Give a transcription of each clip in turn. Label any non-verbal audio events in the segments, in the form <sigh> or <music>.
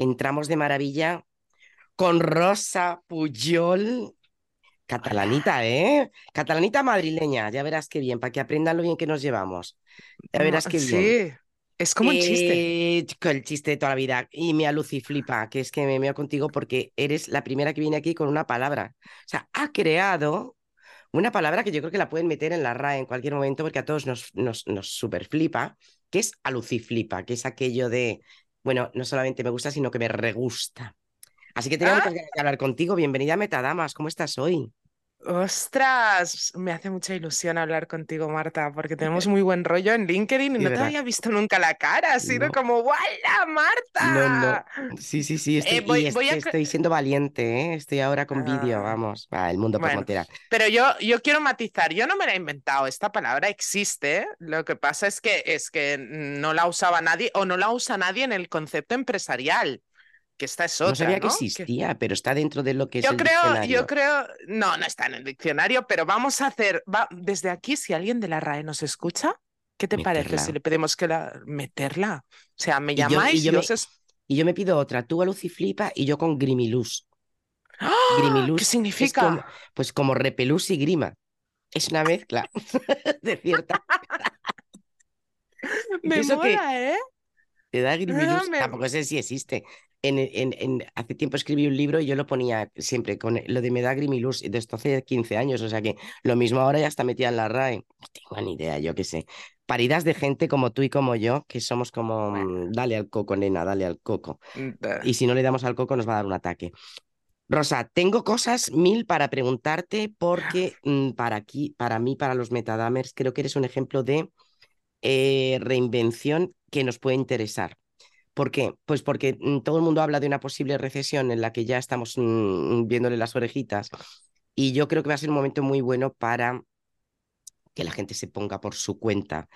entramos de maravilla con Rosa Puyol, catalanita, ¿eh? Catalanita madrileña, ya verás qué bien, para que aprendan lo bien que nos llevamos. Ya verás qué bien. Sí, es como un chiste. Eh, el chiste de toda la vida. Y me flipa, que es que me meo contigo porque eres la primera que viene aquí con una palabra. O sea, ha creado una palabra que yo creo que la pueden meter en la RAE en cualquier momento porque a todos nos, nos, nos super flipa, que es aluciflipa, que es aquello de, bueno, no solamente me gusta, sino que me regusta. Así que tengo que ah. hablar contigo. Bienvenida a Metadamas, ¿cómo estás hoy? Ostras, me hace mucha ilusión hablar contigo, Marta, porque tenemos muy buen rollo en LinkedIn y no te había visto nunca la cara, ha sido como, ¡Wala, Marta! No, Sí, sí, sí, estoy, eh, estoy siendo valiente, ¿eh? estoy ahora con vídeo, ah. vamos, el mundo por bueno, Pero yo, yo quiero matizar, yo no me la he inventado, esta palabra existe, lo que pasa es que, es que no la usaba nadie o no la usa nadie en el concepto empresarial que esta es otra. No sabía que existía, pero está dentro de lo que yo es creo, Yo creo, no, no está en el diccionario, pero vamos a hacer, va, desde aquí, si alguien de la RAE nos escucha, ¿qué te parece si le pedimos que la meterla? O sea, me llamáis y yo, me, y yo me pido otra, tú a Luciflipa y yo con Grimilus. ¡Ah! ¿Qué significa? pues como repelús y grima. Es una mezcla <laughs> de cierta. <laughs> me mola, ¿eh? Te da Grimilus, tampoco sé si existe en, hace tiempo escribí un libro y yo lo ponía siempre con lo de me da grimilus de esto hace 15 años, o sea que lo mismo ahora ya está metida en la RAE. No tengo ni idea, yo qué sé. Paridas de gente como tú y como yo, que somos como, mm, dale al coco, nena, dale al coco. Mm, y si no le damos al coco nos va a dar un ataque. Rosa, tengo cosas mil para preguntarte porque <laughs> mm, para aquí, para mí, para los metadamers, creo que eres un ejemplo de eh, reinvención que nos puede interesar. ¿Por qué? Pues porque mm, todo el mundo habla de una posible recesión en la que ya estamos mm, viéndole las orejitas y yo creo que va a ser un momento muy bueno para que la gente se ponga por su cuenta.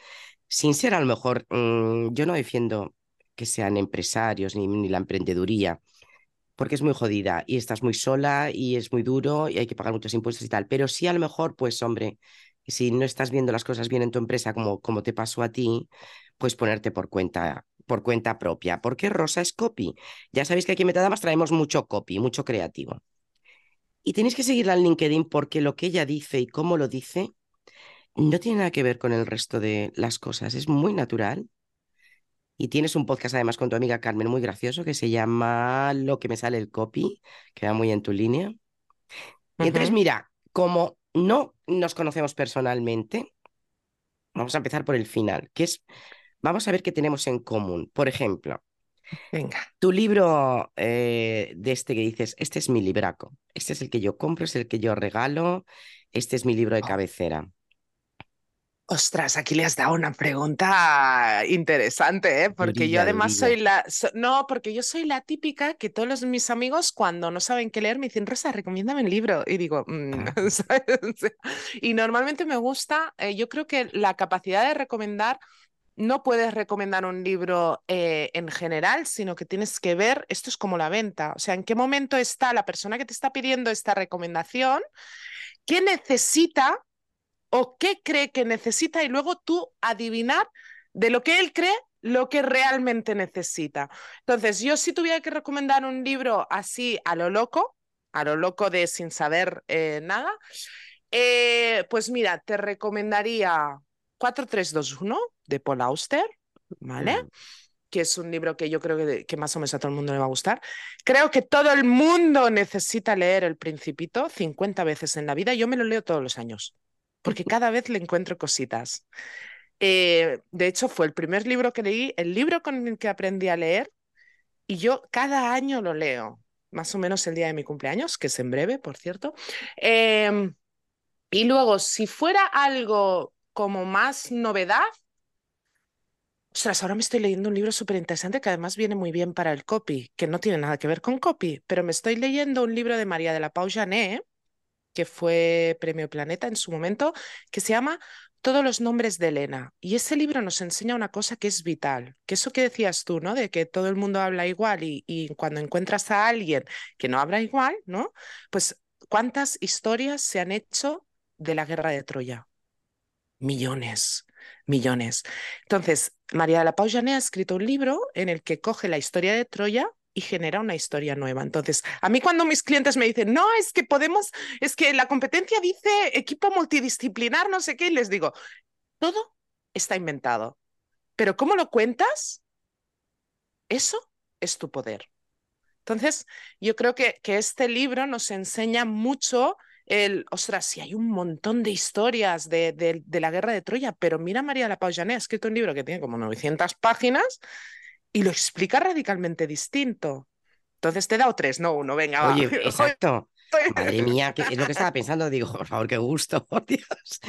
Sin ser a lo mejor, mm, yo no defiendo que sean empresarios ni, ni la emprendeduría, porque es muy jodida y estás muy sola y es muy duro y hay que pagar muchos impuestos y tal, pero sí a lo mejor, pues hombre, si no estás viendo las cosas bien en tu empresa como, como te pasó a ti, pues ponerte por cuenta por cuenta propia. porque Rosa es copy? Ya sabéis que aquí en Metadamas traemos mucho copy, mucho creativo. Y tenéis que seguirla en LinkedIn porque lo que ella dice y cómo lo dice no tiene nada que ver con el resto de las cosas. Es muy natural. Y tienes un podcast además con tu amiga Carmen muy gracioso que se llama Lo que me sale el copy, que va muy en tu línea. entonces, mira, como no nos conocemos personalmente, vamos a empezar por el final, que es Vamos a ver qué tenemos en común. Por ejemplo, Venga. Tu libro eh, de este que dices, este es mi libraco, este es el que yo compro, es el que yo regalo, este es mi libro de oh. cabecera. Ostras, aquí le has dado una pregunta interesante, ¿eh? porque yo además soy la... no, porque yo soy la típica que todos mis amigos cuando no saben qué leer me dicen, Rosa, recomiéndame el libro. Y digo, mm", ah. <laughs> y normalmente me gusta, eh, yo creo que la capacidad de recomendar no puedes recomendar un libro eh, en general, sino que tienes que ver, esto es como la venta, o sea, en qué momento está la persona que te está pidiendo esta recomendación, qué necesita o qué cree que necesita y luego tú adivinar de lo que él cree lo que realmente necesita. Entonces, yo si tuviera que recomendar un libro así a lo loco, a lo loco de sin saber eh, nada, eh, pues mira, te recomendaría 4321 de Paul Auster, ¿vale? Mm. Que es un libro que yo creo que, que, más o menos a todo el mundo le va a gustar. Creo que todo el mundo necesita leer El Principito 50 veces en la vida. Yo me lo leo todos los años, porque cada vez le encuentro cositas. Eh, de hecho, fue el primer libro que leí, el libro con el que aprendí a leer, y yo cada año lo leo, más o menos el día de mi cumpleaños, que es en breve, por cierto. Em, y luego, si fuera algo como más novedad. Ostras, ahora me estoy leyendo un libro súper interesante que además viene muy bien para el copy, que no tiene nada que ver con copy, pero me estoy leyendo un libro de María de la Pau Jané, que fue Premio Planeta en su momento, que se llama Todos los nombres de Elena. Y ese libro nos enseña una cosa que es vital, que eso que decías tú, ¿no? De que todo el mundo habla igual y, y cuando encuentras a alguien que no habla igual, ¿no? Pues cuántas historias se han hecho de la guerra de Troya millones, millones. Entonces, María de la Pau Jané ha escrito un libro en el que coge la historia de Troya y genera una historia nueva. Entonces, a mí cuando mis clientes me dicen, no, es que podemos, es que la competencia dice equipo multidisciplinar, no sé qué, les digo, todo está inventado. Pero ¿cómo lo cuentas? Eso es tu poder. Entonces, yo creo que, que este libro nos enseña mucho el, ostras, si hay un montón de historias de, de, la guerra de Troya, pero mira María La Pau Jané, ha escrito un libro que tiene como 900 páginas y lo explica radicalmente distinto. Entonces te he dado tres, no uno, venga. Oye, <laughs> exacto. Madre mía, que es lo que estaba pensando. Digo, por favor, qué gusto, <laughs> por Dios.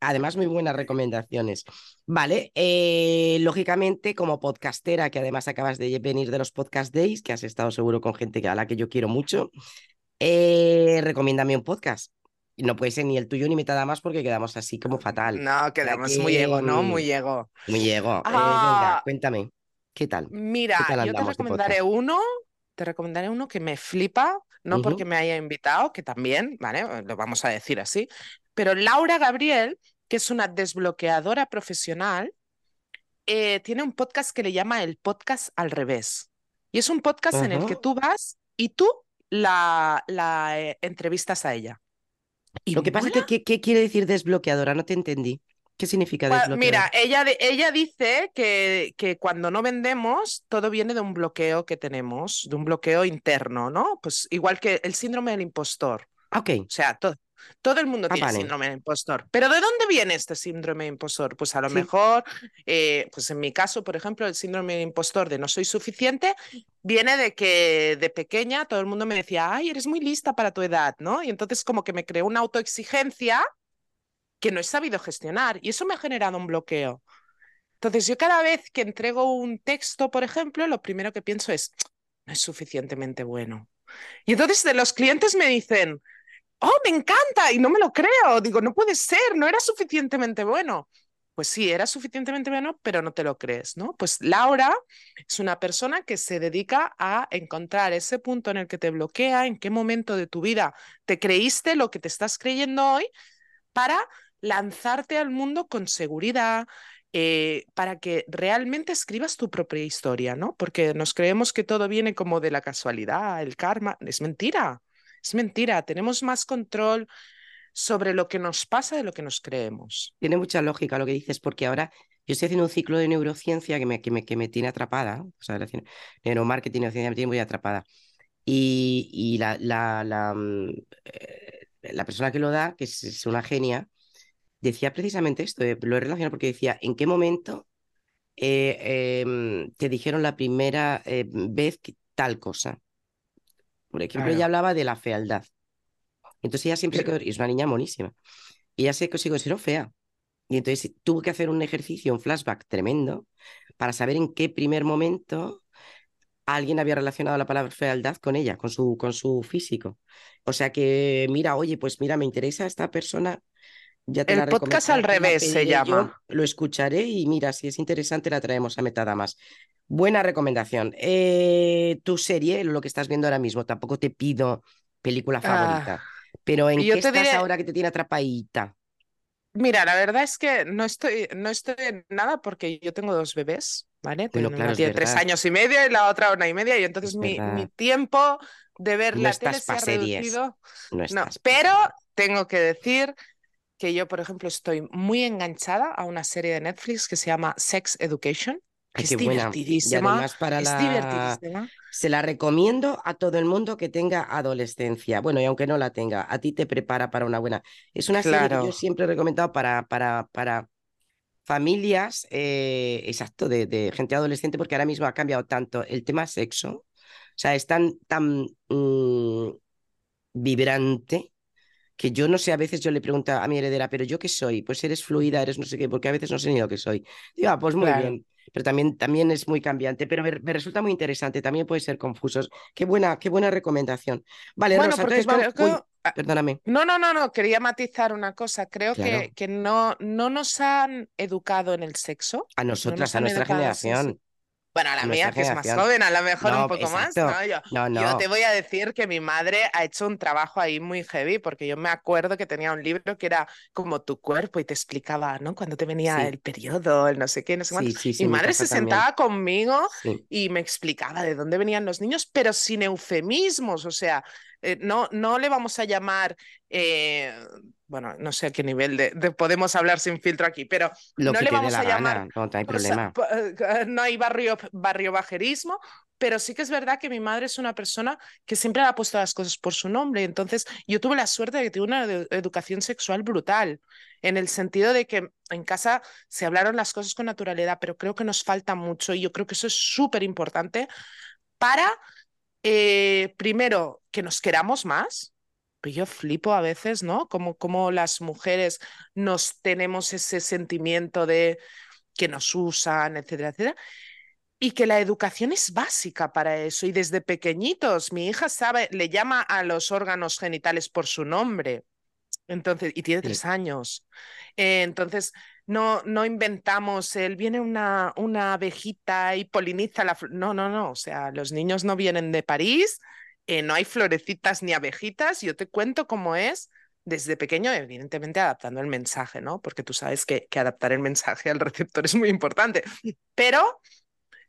además, muy buenas recomendaciones. Vale, eh, lógicamente, como podcastera, que además acabas de venir de los Podcast Days, que has estado seguro con gente a la que yo quiero mucho, eh, recomiéndame un podcast. No puede ser ni el tuyo ni mitad más porque quedamos así como fatal. No, quedamos muy ego, ¿no? Muy ego. Muy ego. Eh, venga, ah, cuéntame. ¿Qué tal? Mira, yo te recomendaré uno, te recomendaré uno que me flipa, no porque me haya invitado, que también, ¿vale? Lo vamos a decir así, pero Laura Gabriel, que es una desbloqueadora profesional, eh, tiene un podcast que le llama el podcast al revés. Y es un podcast en el que tú vas y tú la, la eh, entrevistas a ella. Y Lo que pasa es que, ¿qué quiere decir desbloqueadora? No te entendí. ¿Qué significa desbloquear? Mira, ella, ella dice que, que, cuando no vendemos, todo viene de un bloqueo que tenemos, de un bloqueo interno, ¿no? Pues igual que el síndrome del impostor. Ok. O sea, todo, todo el mundo ah, tiene síndrome de impostor. Pero ¿de dónde viene este síndrome de impostor? Pues a lo mejor, eh, pues en mi caso, por ejemplo, el síndrome de impostor de no soy suficiente viene de que de pequeña todo el mundo me decía, ay, eres muy lista para tu edad, ¿no? Y entonces como que me creó una autoexigencia que no he sabido gestionar y eso me ha generado un bloqueo. Entonces yo cada vez que entrego un texto, por ejemplo, lo primero que pienso es, no es suficientemente bueno. Y entonces de los clientes me dicen, oh, me encanta y no me lo creo. Digo, no puede ser, no era suficientemente bueno. Pues sí, era suficientemente bueno, pero no te lo crees, ¿no? Pues Laura es una persona que se dedica a encontrar ese punto en el que te bloquea, en qué momento de tu vida te creíste lo que te estás creyendo hoy, para lanzarte al mundo con seguridad, eh, para que realmente escribas tu propia historia, ¿no? Porque nos creemos que todo viene como de la casualidad, el karma. Es mentira, es mentira. Tenemos más control sobre lo que nos pasa de lo que nos creemos. Tiene mucha lógica lo que dices, porque ahora yo estoy haciendo un ciclo de neurociencia que me, que me, que me tiene atrapada, o sea, neuromarketing, neurociencia me tiene muy atrapada. Y, y la, la, la, mm, eh, la, persona que lo da, que es, una genia, decía precisamente esto, eh, lo he relacionado porque decía, ¿en qué momento eh, em, te dijeron la primera vez tal cosa? Por ejemplo, ella hablaba de la fealdad. Entonces ella siempre se es una niña monísima, y ella se consideró fea. Y entonces tuvo que hacer un ejercicio, un flashback tremendo, para saber en qué primer momento alguien había relacionado la palabra fealdad con ella, con su, con su físico. O sea que, mira, oye, pues mira, me interesa esta persona. Ya te El podcast al revés se llama. lo escucharé y mira, si es interesante la traemos a Metada más. Buena recomendación. Eh, tu serie, lo que estás viendo ahora mismo, tampoco te pido película favorita. Ah. Pero ¿en qué estás ahora que te tiene atrapadita? Mira, la verdad es que no estoy, no estoy en nada porque yo tengo dos bebés, ¿vale? una tiene tres años y medio y la otra una y media, y entonces mi, mi, tiempo de ver la tele se ha reducido. No, estás pero tengo que decir que yo, por ejemplo, estoy muy enganchada a una serie de Netflix que se llama Sex Education. Que es divertidísima. para es divertidísima. Se la recomiendo a todo el mundo que tenga adolescencia. Bueno, y aunque no la tenga, a ti te prepara para una buena. Es una serie que yo siempre he recomendado para, para, para familias, eh, exacto, de, gente adolescente, porque ahora mismo ha cambiado tanto el tema sexo. O sea, es tan, tan mm, vibrante que yo no sé, a veces yo le pregunto a mi heredera, pero yo qué soy, pues eres fluida, eres no sé qué, porque a veces no sé ni lo que soy. Digo, ah, pues muy bien pero también, también es muy cambiante, pero me, resulta muy interesante, también puede ser confuso. Qué buena, qué buena recomendación. Vale, bueno, porque ah, perdóname. No, no, no, no, quería matizar una cosa. Creo que, que no, no nos han educado en el sexo. A nosotras, a nuestra generación. Bueno, a la mía, que es más joven, a lo mejor un poco más. ¿no? Yo, yo, te voy a decir que mi madre ha hecho un trabajo ahí muy heavy, porque yo me acuerdo que tenía un libro que era como tu cuerpo y te explicaba, ¿no? Cuando te venía el periodo, el no sé qué, no sé cuánto. mi madre se sentaba conmigo y me explicaba de dónde venían los niños, pero sin eufemismos, o sea, eh, no, no le vamos a llamar, eh, bueno, no sé a qué nivel de, podemos hablar sin filtro aquí, pero no le vamos a llamar. no, hay problema. Eh, no hay barrio, barrio bajerismo, pero sí que es verdad que mi madre es una persona que siempre ha puesto las cosas por su nombre. Entonces, yo tuve la suerte de que tuve una educación sexual brutal, en el sentido de que en casa se hablaron las cosas con naturalidad, pero creo que nos falta mucho y yo creo que eso es súper importante para eh, primero, que nos queramos más. Pues yo flipo a veces, ¿no? Como, como las mujeres nos tenemos ese sentimiento de que nos usan, etcétera, etcétera. Y que la educación es básica para eso. Y desde pequeñitos, mi hija sabe, le llama a los órganos genitales por su nombre. Entonces, y tiene tres años. Eh, entonces, no, no inventamos el viene una, una abejita y poliniza la No, no, no. O sea, los niños no vienen de París, eh, no hay florecitas ni abejitas. Yo te cuento cómo es desde pequeño, evidentemente adaptando el mensaje, ¿no? Porque tú sabes que, que adaptar el mensaje al receptor es muy importante. Pero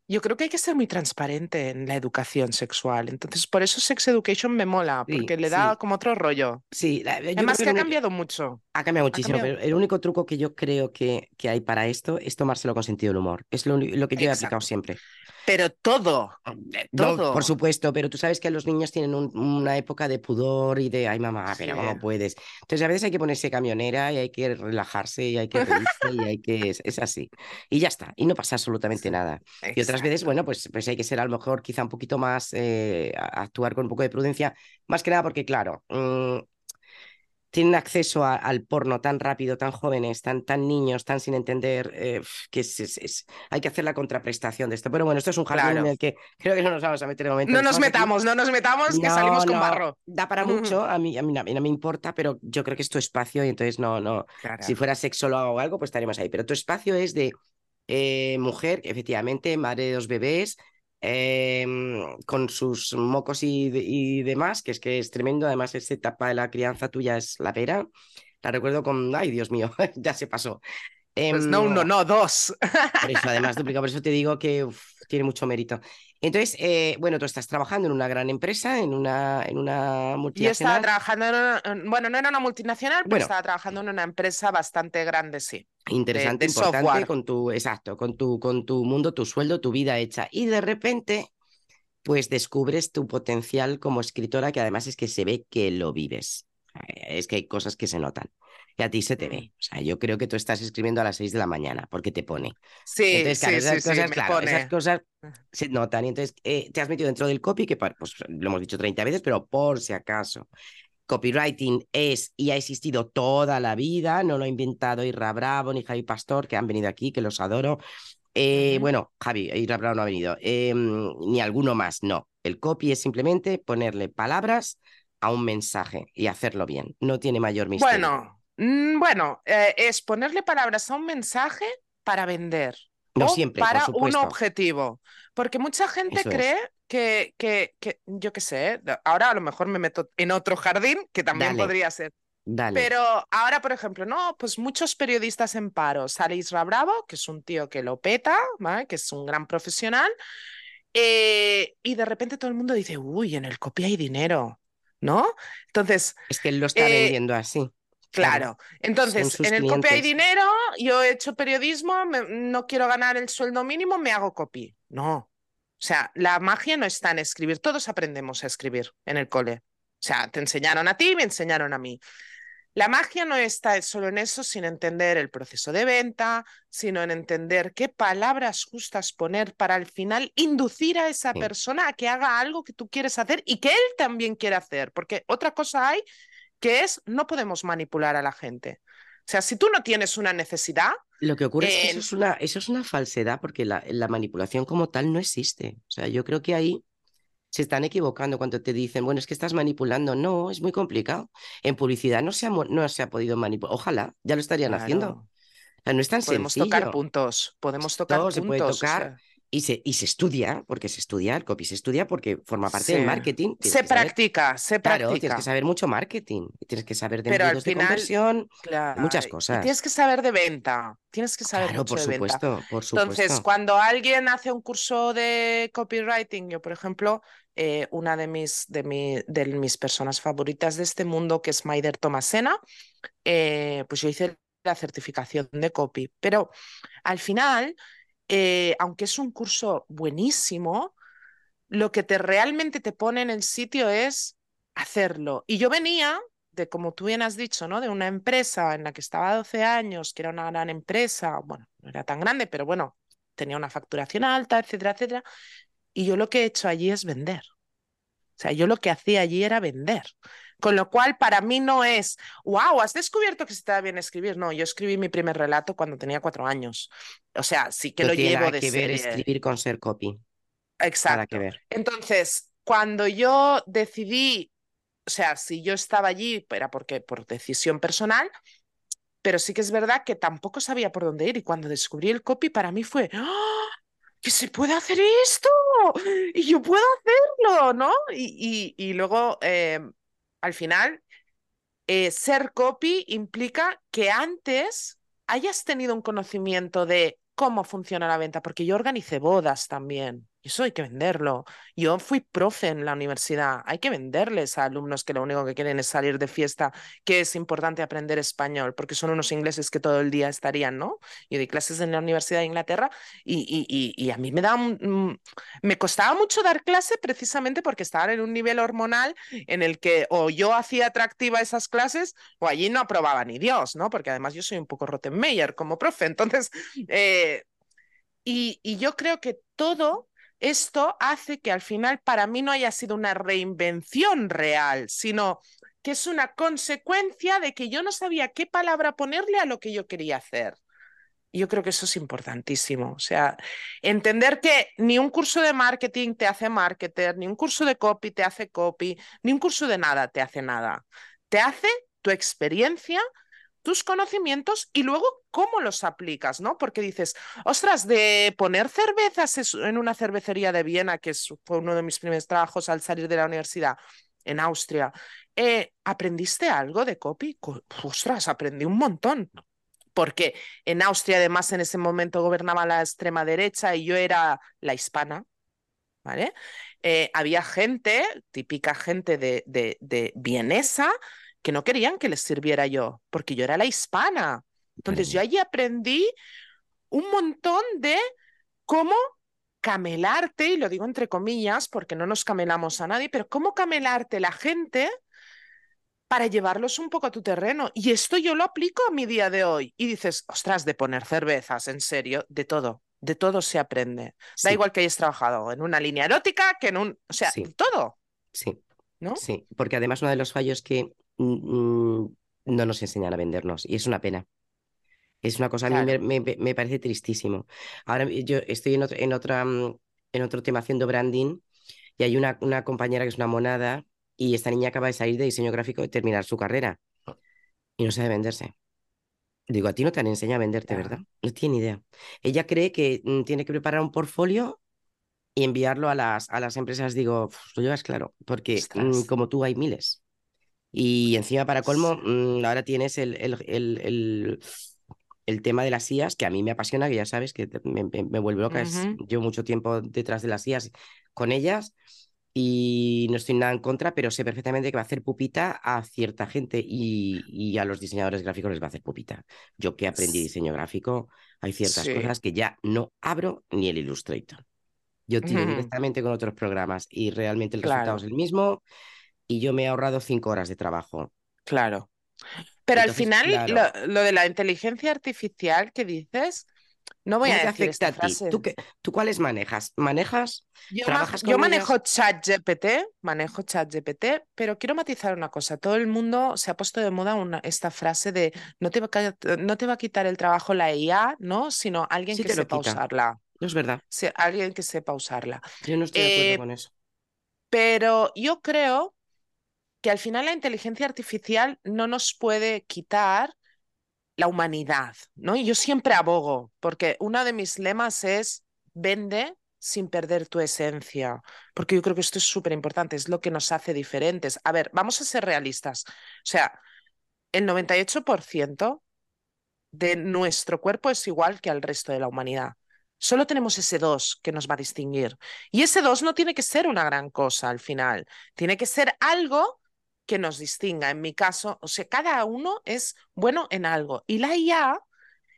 yo creo que hay que ser muy transparente en la educación sexual. Entonces, por eso Sex Education me mola, porque le da como otro rollo. Sí, además que ha cambiado mucho. Ha cambiado muchísimo, pero el único truco que yo creo que, que, hay para esto es tomárselo con sentido del humor. Es lo, lo que yo he aplicado siempre. Pero todo, todo. por supuesto, pero tú sabes que los niños tienen una época de pudor y de, ay mamá, pero ¿cómo puedes? Entonces a veces hay que ponerse camionera y hay que relajarse y hay que reírse y hay que, es, así. Y ya está, y no pasa absolutamente nada. Y otras veces, bueno, pues, pues hay que ser a lo mejor quizá un poquito más, eh, actuar con un poco de prudencia, más que nada porque claro, mm, tienen acceso al porno tan rápido, tan jóvenes, tan, tan niños, tan sin entender eh, que es, hay que hacer la contraprestación de esto. Pero bueno, esto es un jardín en el que creo que no nos vamos a meter en momento. No nos metamos, no nos metamos, que salimos con barro. Da para mucho, a mí, a mí, no me importa, pero yo creo que es tu espacio y entonces no, no. Si fuera sexólogo o algo, pues estaríamos ahí. Pero tu espacio es de eh, mujer, efectivamente, madre de dos bebés, Em, con sus mocos y, demás, que es que es tremendo. Además, esa etapa de la crianza tuya es la pera. La recuerdo con, ay, Dios mío, <laughs> ya se pasó. Pues no uno, em, no dos. Por eso, además, duplicado, por eso te digo que tiene mucho mérito. Entonces, eh, bueno, tú estás trabajando en una gran empresa, en una, en una multinacional. Yo estaba trabajando en bueno, no era una multinacional, pero estaba trabajando en una empresa bastante grande, sí. Interesante, importante, con tu, exacto, con tu, con tu mundo, tu sueldo, tu vida hecha. Y de repente, pues descubres tu potencial como escritora, que además es que se ve que lo vives. Eh, es que hay cosas que se notan y a ti se te ve. O sea, yo creo que tú estás escribiendo a las 6 de la mañana porque te pone. Sí, entonces, sí, esas, cosas, claro, esas cosas se notan. Y entonces eh, te has metido dentro del copy, que pues, lo hemos dicho 30 veces, pero por si acaso. Copywriting es y ha existido toda la vida, no lo ha inventado Irra Bravo ni Javi Pastor, que han venido aquí, que los adoro. Eh, bueno, Javi, Irra Bravo no ha venido, em, ni alguno más, no. El copy es simplemente ponerle palabras a un mensaje y hacerlo bien. No tiene mayor misterio. Bueno, Mm, bueno, eh, es ponerle palabras a un mensaje para vender. No o siempre, para un objetivo. Porque mucha gente cree que, que, que, yo qué sé, ahora a lo mejor me meto en otro jardín, que también podría ser. Dale. Pero ahora, por ejemplo, no, pues muchos periodistas en paro. Sale Isra Bravo, que es un tío que lo peta, que es un gran profesional, eh, y de repente todo el mundo dice, uy, en el copia hay dinero, ¿no? Entonces... Es que él lo está eh, vendiendo así. Claro. Entonces, en el copy hay dinero, yo he hecho periodismo, no quiero ganar el sueldo mínimo, me hago copy. No. O sea, la magia no está en escribir, todos aprendemos a escribir en el cole. O sea, te enseñaron a ti, me enseñaron a mí. La magia no está solo en eso, sin entender el proceso de venta, sino en entender qué palabras justas poner para al final inducir a esa persona a que haga algo que tú quieres hacer y que él también quiere hacer. Porque otra cosa hay que es no podemos manipular a la gente. O sea, si tú no tienes una necesidad... Lo que ocurre es que eso es, una, eso es una falsedad porque la, la, manipulación como tal no existe. O sea, yo creo que ahí se están equivocando cuando te dicen, bueno, es que estás manipulando. No, es muy complicado. En publicidad no se ha, no se ha podido manipular. Ojalá, ya lo estarían haciendo. No es tan podemos sencillo. tocar puntos, podemos tocar puntos. Se puede tocar Y se, y se estudia, porque se estudia, el copy se estudia porque forma parte del marketing. Se practica, se practica. Claro, tienes que saber mucho marketing, tienes que saber de Pero al final, de conversión, muchas cosas. tienes que saber de venta, tienes que saber mucho por de supuesto, Por supuesto. Entonces, cuando alguien hace un curso de copywriting, yo, por ejemplo, eh, una de mis, de, de mis personas favoritas de este mundo, que es Maider Tomasena, eh, pues yo hice la certificación de copy. Pero al final eh, aunque es un curso buenísimo, lo que te realmente te pone en el sitio es hacerlo. Y yo venía de, como tú bien has dicho, ¿no? De una empresa en la que estaba 12 años, que era una gran empresa, bueno, no era tan grande, pero bueno, tenía una facturación alta, etcétera, etcétera. Y yo lo que he hecho allí es vender. O sea, yo lo que hacía allí era vender. Con lo cual, para mí no es, wow, has descubierto que se te da bien escribir. No, yo escribí mi primer relato cuando tenía cuatro años. O sea, sí que lo llevo de que ver escribir con ser copy. Exacto. que ver. Entonces, cuando yo decidí, o sea, si yo estaba allí, era porque por decisión personal, pero sí que es verdad que tampoco sabía por dónde ir. Y cuando descubrí el copy, para mí fue, ¡Ah! Que se puede hacer esto y yo puedo hacerlo, ¿no? Y, y, luego eh, al final, eh, ser copy implica que antes hayas tenido un conocimiento de cómo funciona la venta, porque yo organicé bodas también. Eso hay que venderlo. Yo fui profe en la universidad. Hay que venderles a alumnos que lo único que quieren es salir de fiesta, que es importante aprender español, porque son unos ingleses que todo el día estarían, ¿no? Yo di clases en la Universidad de Inglaterra y, y, a mí me, da me costaba mucho dar clase precisamente porque estaban en un nivel hormonal en el que o yo hacía atractiva esas clases o allí no aprobaba ni Dios, ¿no? Porque además yo soy un poco Rottenmeier como profe. <laughs> Entonces, eh, y, y yo creo que todo esto hace que al final para mí no haya sido una reinvención real, sino que es una consecuencia de que yo no sabía qué palabra ponerle a lo que yo quería hacer. Yo creo que eso es importantísimo. O sea, entender que ni un curso de marketing te hace marketer, ni un curso de copy te hace copy, ni un curso de nada te hace nada. Te hace tu experiencia tus conocimientos y luego cómo los aplicas, ¿no? Porque dices, ostras, de poner cervezas en una cervecería de Viena, que fue uno de mis primeros trabajos al salir de la universidad en Austria, eh, ¿aprendiste algo de copy? Ostras, aprendí un montón. Porque en Austria, además, en ese momento gobernaba la extrema derecha y yo era la hispana, ¿vale? Eh, había gente, típica gente de, de, de vienesa, que no querían que les sirviera yo, porque yo era la hispana. Entonces yo allí aprendí un montón de cómo camelarte, y lo digo entre comillas porque no nos camelamos a nadie, pero cómo camelarte la gente para llevarlos un poco a tu terreno. Y esto yo lo aplico a mi día de hoy. Y dices, ostras, de poner cervezas, en serio, de todo, de todo se aprende. Da igual que hayas trabajado en una línea erótica, que en un, o sea, todo. Sí. ¿No? Sí, porque además uno de los fallos que no nos enseñan a vendernos y es una pena. Es una cosa, a mí me, parece tristísimo. Ahora yo estoy en otro, en, otra, mm, en otro tema haciendo branding y hay una, una compañera que es una monada y esta niña acaba de salir de diseño gráfico y terminar su carrera y no sabe venderse. Digo, a ti no te han enseñado a venderte, ¿verdad? No tiene idea. Ella cree que mm, tiene que preparar un portfolio y enviarlo a las, a las empresas. Digo, lo llevas claro, porque mm, como tú hay miles. Y encima, para colmo, mm, ahora tienes el, el, el, tema de las IAS, que a mí me apasiona, que ya sabes que me, me, vuelve loca. Llevo mucho tiempo detrás de las IAS con ellas y no estoy nada en contra, pero sé perfectamente que va a hacer pupita a cierta gente y, y a los diseñadores gráficos les va a hacer pupita. Yo que aprendí diseño gráfico, hay ciertas cosas que ya no abro ni el Illustrator. Yo tiro directamente con otros programas y realmente el resultado es el mismo y yo me he ahorrado cinco horas de trabajo. Claro. Pero al final, lo, de la inteligencia artificial que dices, no voy a decir esta frase. ¿Tú, ¿Tú, cuáles manejas? ¿Manejas? Yo, yo manejo ChatGPT, manejo ChatGPT, pero quiero matizar una cosa. Todo el mundo se ha puesto de moda una, esta frase de no te, va a, no te va a quitar el trabajo la IA, ¿no? Sino alguien que sepa usarla. No es verdad. alguien que sepa usarla. Yo no estoy de acuerdo eh, con eso. Pero yo creo que al final la inteligencia artificial no nos puede quitar la humanidad, ¿no? Y yo siempre abogo, porque uno de mis lemas es vende sin perder tu esencia, porque yo creo que esto es súper importante, es lo que nos hace diferentes. A ver, vamos a ser realistas. O sea, el 98% de nuestro cuerpo es igual que al resto de la humanidad. Solo tenemos ese dos que nos va a distinguir. Y ese dos no tiene que ser una gran cosa al final, tiene que ser algo que nos distinga. En mi caso, o sea, cada uno es bueno en algo. Y la IA,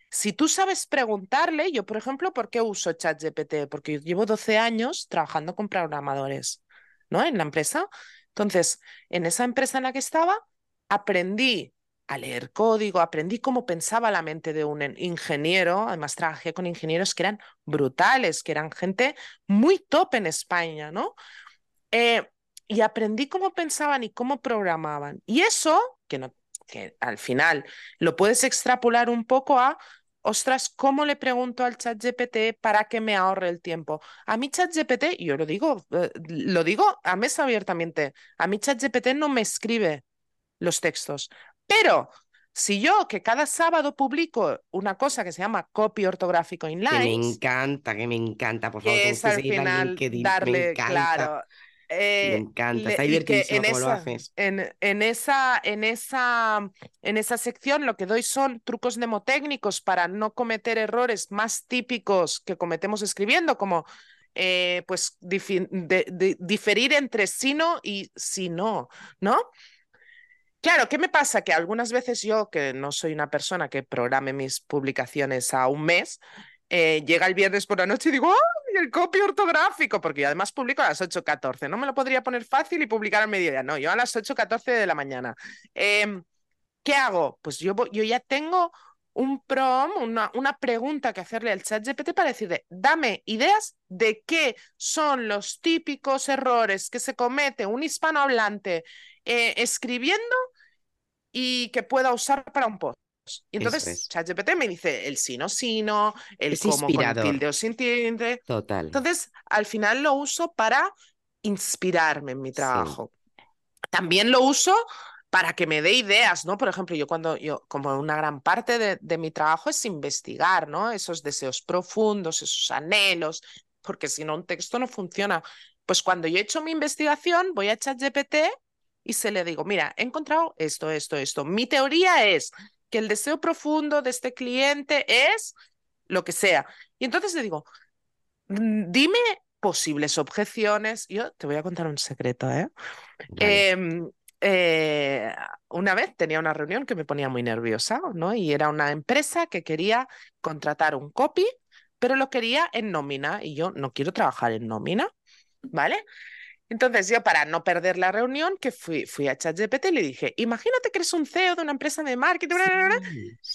si tú sabes preguntarle, yo por ejemplo, ¿por qué uso ChatGPT? Porque yo llevo 12 años trabajando con programadores, ¿no? En la empresa. Entonces, en esa empresa en la que estaba, aprendí a leer código, aprendí cómo pensaba la mente de un ingeniero, además trabajé con ingenieros que eran brutales, que eran gente muy top en España, ¿no? Eh, y aprendí cómo pensaban y cómo programaban. Y eso, que, no, que al final lo puedes extrapolar un poco a, ostras, ¿cómo le pregunto al chat GPT para que me ahorre el tiempo? A mi chat GPT, yo lo digo, eh, lo digo a mesa abiertamente, a mi chat GPT no me escribe los textos, pero si yo, que cada sábado publico una cosa que se llama copy ortográfico inline. Que me encanta, que me encanta, por favor. Que es al final darle, claro. Me encanta, está divertidísimo cómo lo haces. En, en, esa, en, esa, en esa sección lo que doy son trucos mnemotécnicos para no cometer errores más típicos que cometemos escribiendo, como eh, pues diferir entre sino y si no, ¿no? Claro, ¿qué me pasa? Que algunas veces yo, que no soy una persona que programe mis publicaciones a un mes, eh, llega el viernes por la noche y digo, ¡ay, el copy ortográfico! Porque yo además publico a las 8.14. No me lo podría poner fácil y publicar al mediodía. No, yo a las 8.14 de la mañana. Em, ¿Qué hago? Pues yo, yo ya tengo un prom, una, una, pregunta que hacerle al chat GPT para decirle, dame ideas de qué son los típicos errores que se comete un hispanohablante eh, escribiendo y que pueda usar para un post. Y entonces ChatGPT me dice el sino sino, el es cómo con tilde o sin tilde. Total. Entonces, al final lo uso para inspirarme en mi trabajo. También lo uso para que me dé ideas, ¿no? Por ejemplo, yo cuando yo, como una gran parte de, de, mi trabajo es investigar, ¿no? Esos deseos profundos, esos anhelos, porque si no un texto no funciona. Pues cuando yo he hecho mi investigación, voy a ChatGPT y se le digo, mira, he encontrado esto, esto, esto. Mi teoría es que el deseo profundo de este cliente es lo que sea. Y entonces le digo, mm, dime posibles objeciones. Yo te voy a contar un secreto, ¿eh? Em, eh, una vez tenía una reunión que me ponía muy nerviosa, ¿no? Y era una empresa que quería contratar un copy, pero lo quería en nómina y yo no quiero trabajar en nómina, ¿vale? Entonces yo para no perder la reunión, que fui, fui a ChatGPT y le dije, imagínate que eres un CEO de una empresa de marketing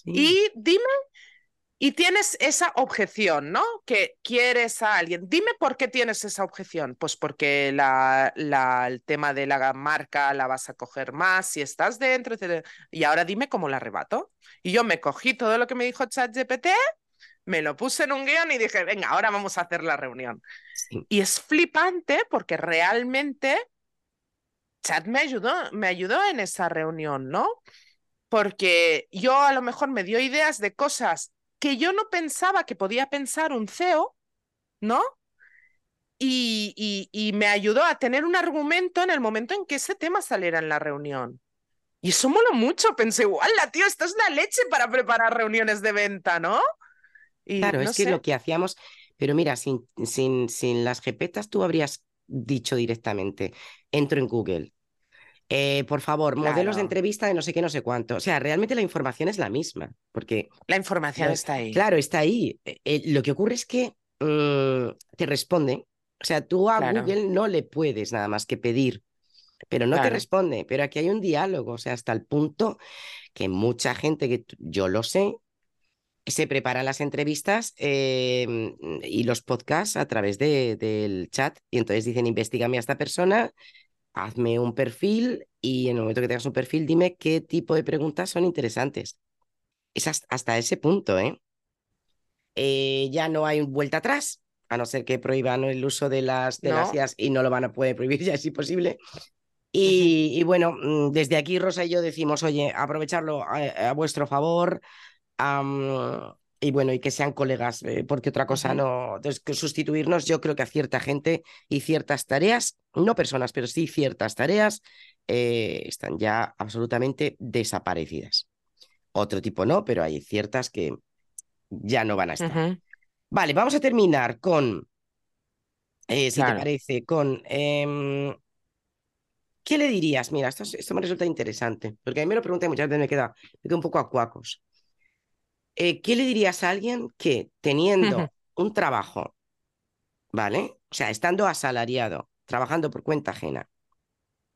y dime, y tienes esa objeción, ¿no? Que quieres a alguien. Dime por qué tienes esa objeción. Pues porque la, la, el tema de la marca la vas a coger más si estás dentro, etc. Y ahora dime cómo la arrebato. Y yo me cogí todo lo que me dijo ChatGPT me lo puse en un guion y dije, venga, ahora vamos a hacer la reunión. Y es flipante porque realmente Chat me ayudó, me ayudó en esa reunión, ¿no? Porque yo a lo mejor me dio ideas de cosas que yo no pensaba que podía pensar un CEO, ¿no? Y, y, y me ayudó a tener un argumento en el momento en que ese tema saliera en la reunión. Y eso moló mucho. Pensé, ¡Wala, tío! Esto es la leche para preparar reuniones de venta, ¿no? Claro, es que lo que hacíamos, pero mira, sin, sin, sin las jepetas tú habrías dicho directamente, entro en Google. Eh, por favor, modelos de entrevista de no sé qué, no sé cuánto. O sea, realmente la información es la misma, porque... La información está ahí. Claro, está ahí. Eh, eh, lo que ocurre es que mm, te responde. O sea, tú a Google no le puedes nada más que pedir, pero no te responde. Pero aquí hay un diálogo, o sea, hasta el punto que mucha gente, que yo lo sé, se preparan las entrevistas em, y los podcasts a través de, del chat. Y entonces dicen, investigame a esta persona, hazme un perfil y en el momento que tengas un perfil, dime qué tipo de preguntas son interesantes. Es hasta, ese punto, ¿eh? ¿eh? Ya no hay vuelta atrás, a no ser que prohíban el uso de las, de las IAS y no lo van a poder prohibir, <laughs> ya es imposible. Y, y, bueno, mm, desde aquí Rosa y yo decimos, oye, aprovecharlo a vuestro favor, y bueno, y que sean colegas, eh, porque otra cosa no. Entonces, que sustituirnos, yo creo que a cierta gente y ciertas tareas, no personas, pero sí ciertas tareas, eh, están ya absolutamente desaparecidas. Otro tipo no, pero hay ciertas que ya no van a estar. Vale, vamos a terminar con, eh, si te parece, con... Em, ¿Qué le dirías? Mira, esto, esto, me resulta interesante, porque a mí me lo pregunté muchas veces, me queda, me queda un poco a cuacos. Eh, ¿qué le dirías a alguien que teniendo <laughs> un trabajo, ¿vale? O sea, estando asalariado, trabajando por cuenta ajena,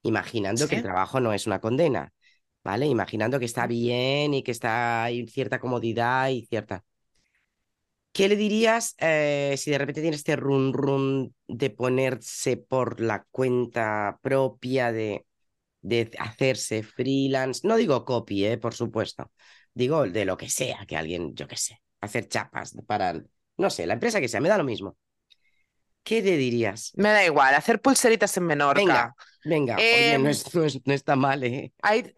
imaginando que el trabajo no es una condena, ¿vale? Imaginando que está bien y que está hay cierta comodidad y cierta... ¿Qué le dirías eh, si de repente tiene este run run de ponerse por la cuenta propia, de, de hacerse freelance? No digo copy, eh, por supuesto, Digo, de lo que sea, que alguien, yo qué sé, hacer chapas para, no sé, la empresa que sea, me da lo mismo. ¿Qué le dirías? Me da igual, hacer pulseritas en Menorca. Venga, venga, oye, no, em, no, está mal, ¿eh? Hay...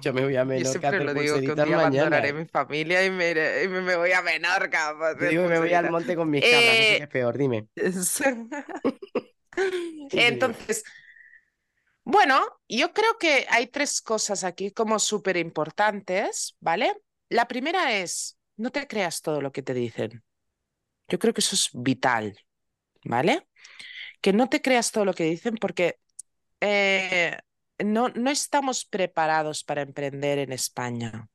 Yo me voy a <laughs> Menorca a hacer lo digo, que un día abandonaré mi familia y me, y me, voy a Menorca. digo me voy al monte con mis cabras, eh... es peor, dime. <laughs> <laughs> Entonces, bueno, yo creo que hay tres cosas aquí como súper importantes, ¿vale? La primera es, no te creas todo lo que te dicen. Yo creo que eso es vital, ¿vale? Que no te creas todo lo que dicen porque eh, no, no estamos preparados para emprender en España.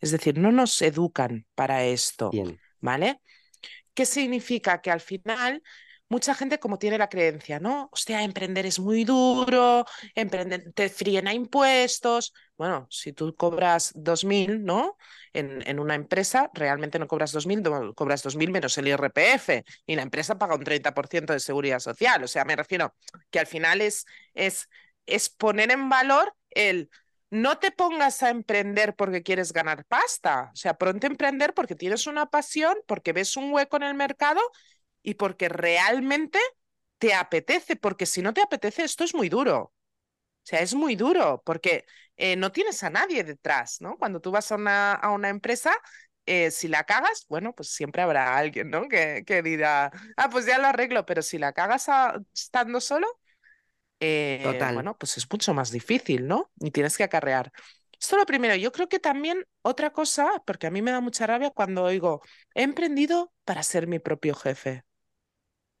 Es decir, no nos educan para esto, ¿vale? ¿Qué significa? Que al final mucha gente como tiene la creencia, ¿no? Hostia, emprender es muy duro, emprender te fríen a impuestos. Bueno, si tú cobras 2.000, ¿no? En, en, una empresa, realmente no cobras 2.000, cobras 2.000 menos el IRPF y la empresa paga un 30% de seguridad social. O sea, me refiero que al final es, es, es poner en valor el no te pongas a emprender porque quieres ganar pasta. O sea, ponte a emprender porque tienes una pasión, porque ves un hueco en el mercado y porque realmente te apetece, porque si no te apetece, esto es muy duro. O sea, es muy duro porque eh, no tienes a nadie detrás, ¿no? Cuando tú vas a una, a una empresa, eh, si la cagas, bueno, pues siempre habrá alguien, ¿no? Que, que dirá, ah, pues ya lo arreglo, pero si la cagas estando solo, eh, bueno, pues es mucho más difícil, ¿no? Y tienes que acarrear. Esto lo primero. Yo creo que también otra cosa, porque a mí me da mucha rabia cuando oigo, he emprendido para ser mi propio jefe.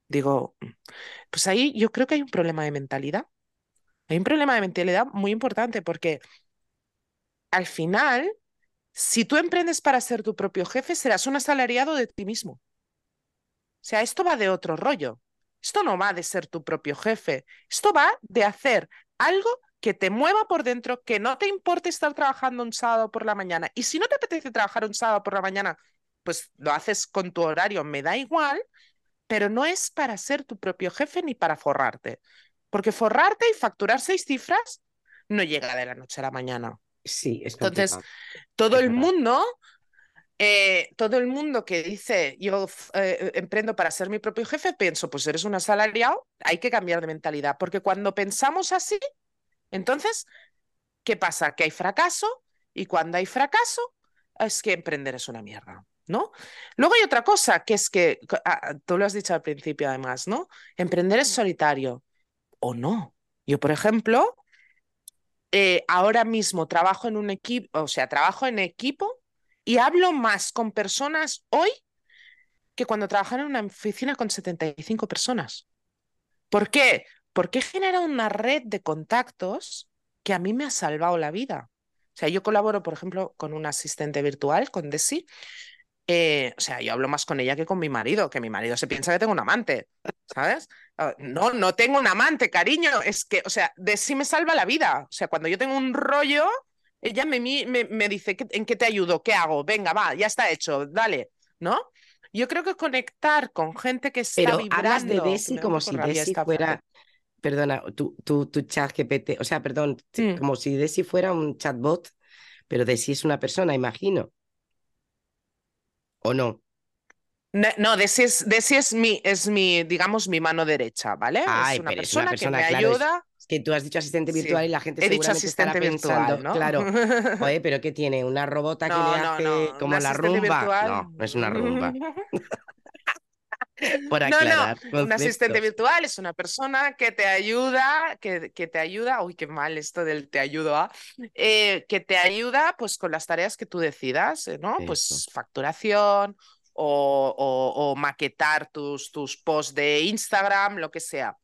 Digo, pues ahí yo creo que hay un problema de mentalidad. Hay un problema de mentalidad muy importante porque al final, si tú emprendes para ser tu propio jefe, serás un asalariado de ti mismo. O sea, esto va de otro rollo. Esto no va de ser tu propio jefe. Esto va de hacer algo que te mueva por dentro, que no te importe estar trabajando un sábado por la mañana. Y si no te apetece trabajar un sábado por la mañana, pues lo haces con tu horario, me da igual, pero no es para ser tu propio jefe ni para forrarte, porque forrarte y facturar seis cifras no llega de la noche a la mañana. Sí, es Entonces, todo el mundo, eh, todo el mundo que dice yo eh, emprendo para ser mi propio jefe, pienso, pues eres un asalariado, hay que cambiar de mentalidad, porque cuando pensamos así, entonces, ¿qué pasa? Que hay fracaso y cuando hay fracaso es que emprender es una mierda. ¿No? Luego hay otra cosa, que es que, ah, tú lo has dicho al principio además, ¿no? Emprender es solitario o no. Yo, por ejemplo, eh, ahora mismo trabajo en un equipo, o sea, trabajo en equipo y hablo más con personas hoy que cuando trabajaba en una oficina con 75 personas. ¿Por qué? Porque he generado una red de contactos que a mí me ha salvado la vida. O sea, yo colaboro, por ejemplo, con un asistente virtual, con Desi, eh, o sea, yo hablo más con ella que con mi marido, que mi marido se piensa que tengo un amante, ¿sabes? Ah, no, no tengo un amante, cariño, es que, o sea, de sí me salva la vida. O sea, cuando yo tengo un rollo, ella me, me, dice, ¿en qué te ayudo? ¿Qué hago? Venga, va, ya está hecho, dale, ¿no? Yo creo que conectar con gente que está Pero vibrando... hablas de Desi como si Desi fuera... Perdona, tu, tu, tu chat GPT, o sea, perdón, mm. como si Desi fuera un chatbot, pero Desi es una persona, imagino. ¿O no? No, Desi es, es, mi, es mi, digamos, mi mano derecha, ¿vale? es una persona, que me ayuda. Es, que tú has dicho asistente virtual y la gente He dicho asistente virtual, ¿no? Claro. <laughs> Oye, pero ¿qué tiene? ¿Una robota que le hace como la rumba? No, es una rumba. <laughs> no, no, un asistente virtual es una persona que te ayuda, que, que, te ayuda, uy, qué mal esto del te ayudo a, eh, que te ayuda pues con las tareas que tú decidas, eh, ¿no? Pues facturación o, o, maquetar tus, tus posts de Instagram, lo que sea.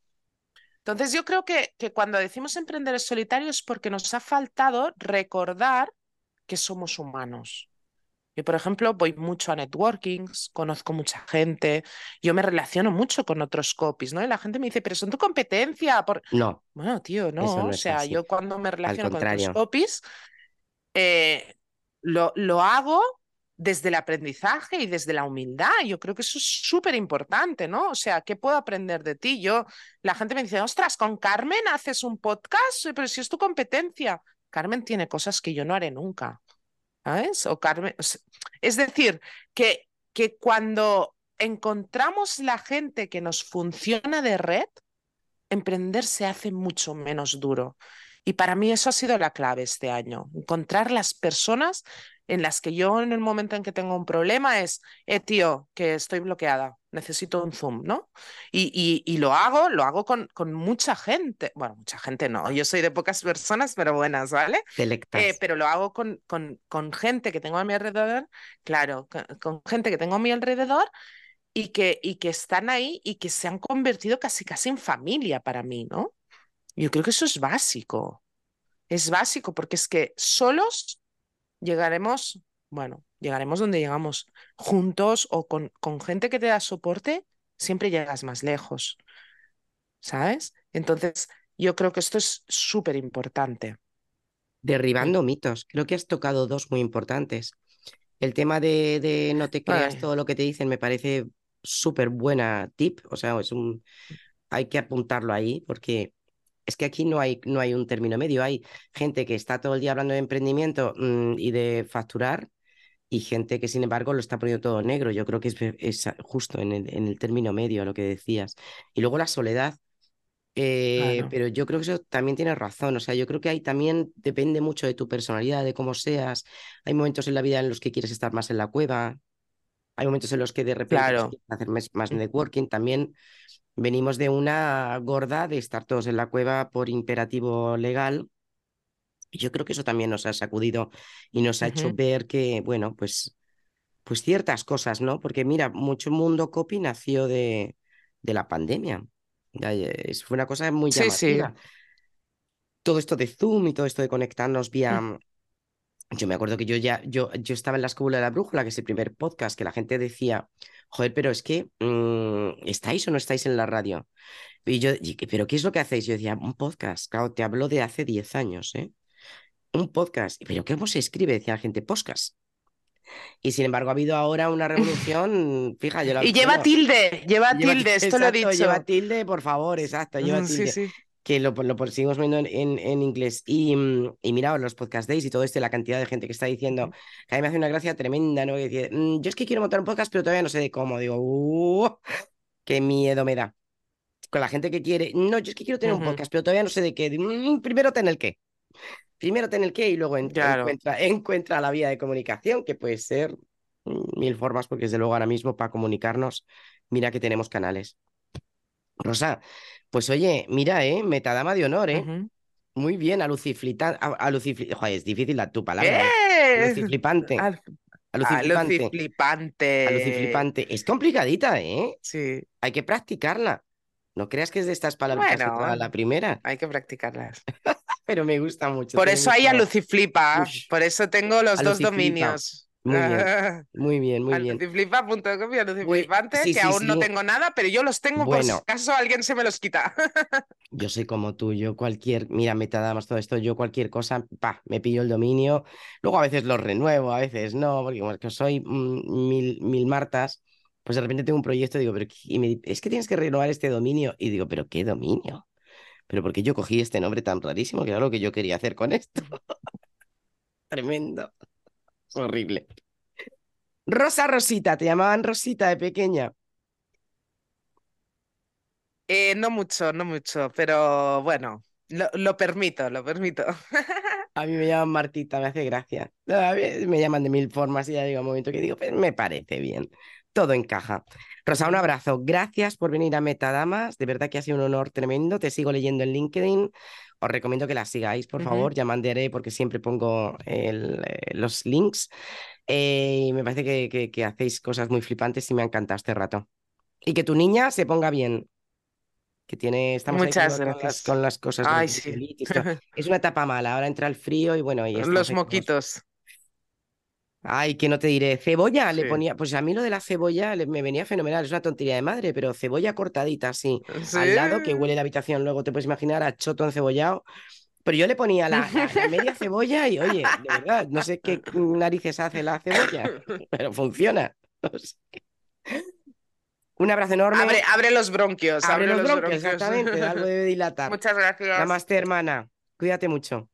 Entonces yo creo que, que cuando decimos emprender es solitario es porque nos ha faltado recordar que somos humanos. Yo, por ejemplo, voy mucho a networkings, conozco mucha gente, yo me relaciono mucho con otros copies, ¿no? Y la gente me dice, pero son tu competencia. Por... No. Bueno, tío, no. o sea, yo cuando me relaciono con otros copies, eh, lo, lo hago desde el aprendizaje y desde la humildad. Yo creo que eso es súper importante, ¿no? O sea, ¿qué puedo aprender de ti? Yo, la gente me dice, ostras, con Carmen haces un podcast, pero si es tu competencia. Carmen tiene cosas que yo no haré nunca. ¿Sabes? O Carmen. Es decir, que, que cuando encontramos la gente que nos funciona de red, emprender se hace mucho menos duro. Y para mí eso ha sido la clave este año, encontrar las personas en las que yo en el momento en que tengo un problema es, eh, tío, que estoy bloqueada, necesito un Zoom, ¿no? Y, y, lo hago, lo hago con, con, mucha gente, bueno, mucha gente no, yo soy de pocas personas, pero buenas, ¿vale? Eh, pero lo hago con, con, con, gente que tengo a mi alrededor, claro, con, gente que tengo a mi alrededor y que, y que están ahí y que se han convertido casi casi en familia para mí, ¿no? Yo creo que eso es básico. Es básico porque es que solos llegaremos, bueno, llegaremos donde llegamos, juntos o con, con gente que te da soporte, siempre llegas más lejos, ¿sabes? Entonces, yo creo que esto es súper importante. Derribando mitos, creo que has tocado dos muy importantes. El tema de, de no te creas todo lo que te dicen me parece súper buena tip, o sea, es un, hay que apuntarlo ahí porque es que aquí no hay, no hay un término medio, hay gente que está todo el día hablando de emprendimiento mm, y de facturar y gente que sin embargo lo está poniendo todo negro. Yo creo que es, justo en el, en el, término medio lo que decías. Y luego la soledad. Eh, pero yo creo que eso también tiene razón. O sea, yo creo que ahí también depende mucho de tu personalidad, de cómo seas. Hay momentos en la vida en los que quieres estar más en la cueva. Hay momentos en los que de repente quieres hacer más networking. También Venimos de una gorda de estar todos en la cueva por imperativo legal. Yo creo que eso también nos ha sacudido y nos ha hecho ver que, bueno, pues, pues ciertas cosas, ¿no? Porque mira, mucho mundo copy nació de, de la pandemia. Fue una cosa muy llamativa. Todo esto de Zoom y todo esto de conectarnos vía, mm. Yo me acuerdo que yo ya, yo, yo estaba en la escóbula de la brújula, que es el primer podcast, que la gente decía, joder, pero es que, mm, ¿estáis o no estáis en la radio? Y yo, ¿pero qué es lo que hacéis? Yo decía, un podcast, claro, te hablo de hace 10 años, ¿eh? Un podcast. ¿Pero cómo se escribe? Decía la gente, podcast. Y sin embargo ha habido ahora una revolución, fija, yo la <laughs> Y lleva tilde, lleva, tilde, esto lo he dicho. Lleva tilde, por favor, exacto, lleva tilde. Sí, sí que lo, lo seguimos viendo en, en, inglés. Y, mm, y mira, los podcast days y todo esto, la cantidad de gente que está diciendo, que a mí me hace una gracia tremenda, ¿no? Que mm, yo es que quiero montar un podcast, pero todavía no sé de cómo. Digo, uh, qué miedo me da. Con la gente que quiere, no, yo es que quiero tener un podcast, pero todavía no sé de qué. Mm, primero ten el qué. Primero ten el qué y luego encuentra, <laughs> encuentra la vía de comunicación, que puede ser mil formas, porque desde luego ahora mismo para comunicarnos, mira que tenemos canales. Rosa, pues oye, mira, ¿eh? Metadama de honor, ¿eh? Muy bien, aluciflipante. Joder, es difícil la tu palabra. ¿eh? Aluciflipante. Aluciflipante. Aluciflipante. Es complicadita, ¿eh? Sí. Hay que practicarla. No creas que es de estas palabras bueno, la primera. Hay que practicarlas. <laughs> Pero me gusta mucho. Por eso hay aluciflipa. Por eso tengo los dos dominios. Muy bien, muy bien, muy bien. Luciflipa.com y Luciflipante, que aún no tengo nada, pero yo los tengo por si acaso alguien se me los quita. <laughs> yo soy como tú, yo cualquier, mira, metadamas, todo esto, yo cualquier cosa, pa, me pillo el dominio, luego a veces lo renuevo, a veces no, porque como soy mm, mil, mil martas, pues de repente tengo un proyecto y digo, pero y es que tienes que renovar este dominio, y digo, pero ¿qué dominio? Pero porque yo cogí este nombre tan rarísimo que era lo que yo quería hacer con esto. <laughs> Tremendo horrible. Rosa Rosita, te llamaban Rosita de pequeña. Eh, no mucho, no mucho, pero bueno, lo, permito, lo permito. <laughs> A mí me llaman Martita, me hace gracia. me llaman de mil formas y ya digo un momento que digo, pues me parece bien. Todo encaja. Rosa, un abrazo. Gracias por venir a Metadamas. De verdad que ha sido un honor tremendo. Te sigo leyendo en LinkedIn. Os recomiendo que la sigáis, por favor. Ya mandaré porque siempre pongo eh, los links. Eh, y me parece que, que, hacéis cosas muy flipantes y me ha encantado este rato. Y que tu niña se ponga bien. Que tiene, estamos Muchas con, gracias. Con, las, cosas. Ay, sí. <laughs> es una etapa mala. Ahora entra el frío y bueno. Y los moquitos. Ay, que no te diré. Cebolla le ponía. Pues a mí lo de la cebolla me venía fenomenal. Es una tontería de madre, pero cebolla cortadita así. <laughs> Al lado que huele la habitación. Luego te puedes imaginar a choto encebollado. Pero yo le ponía la, media cebolla y oye, de verdad, no sé qué <laughs> narices hace la cebolla, pero funciona. <laughs> Un abrazo enorme. Abre, los bronquios. Abre, los, bronquios, exactamente. Algo debe dilatar. Muchas gracias. Namaste, hermana. Cuídate mucho.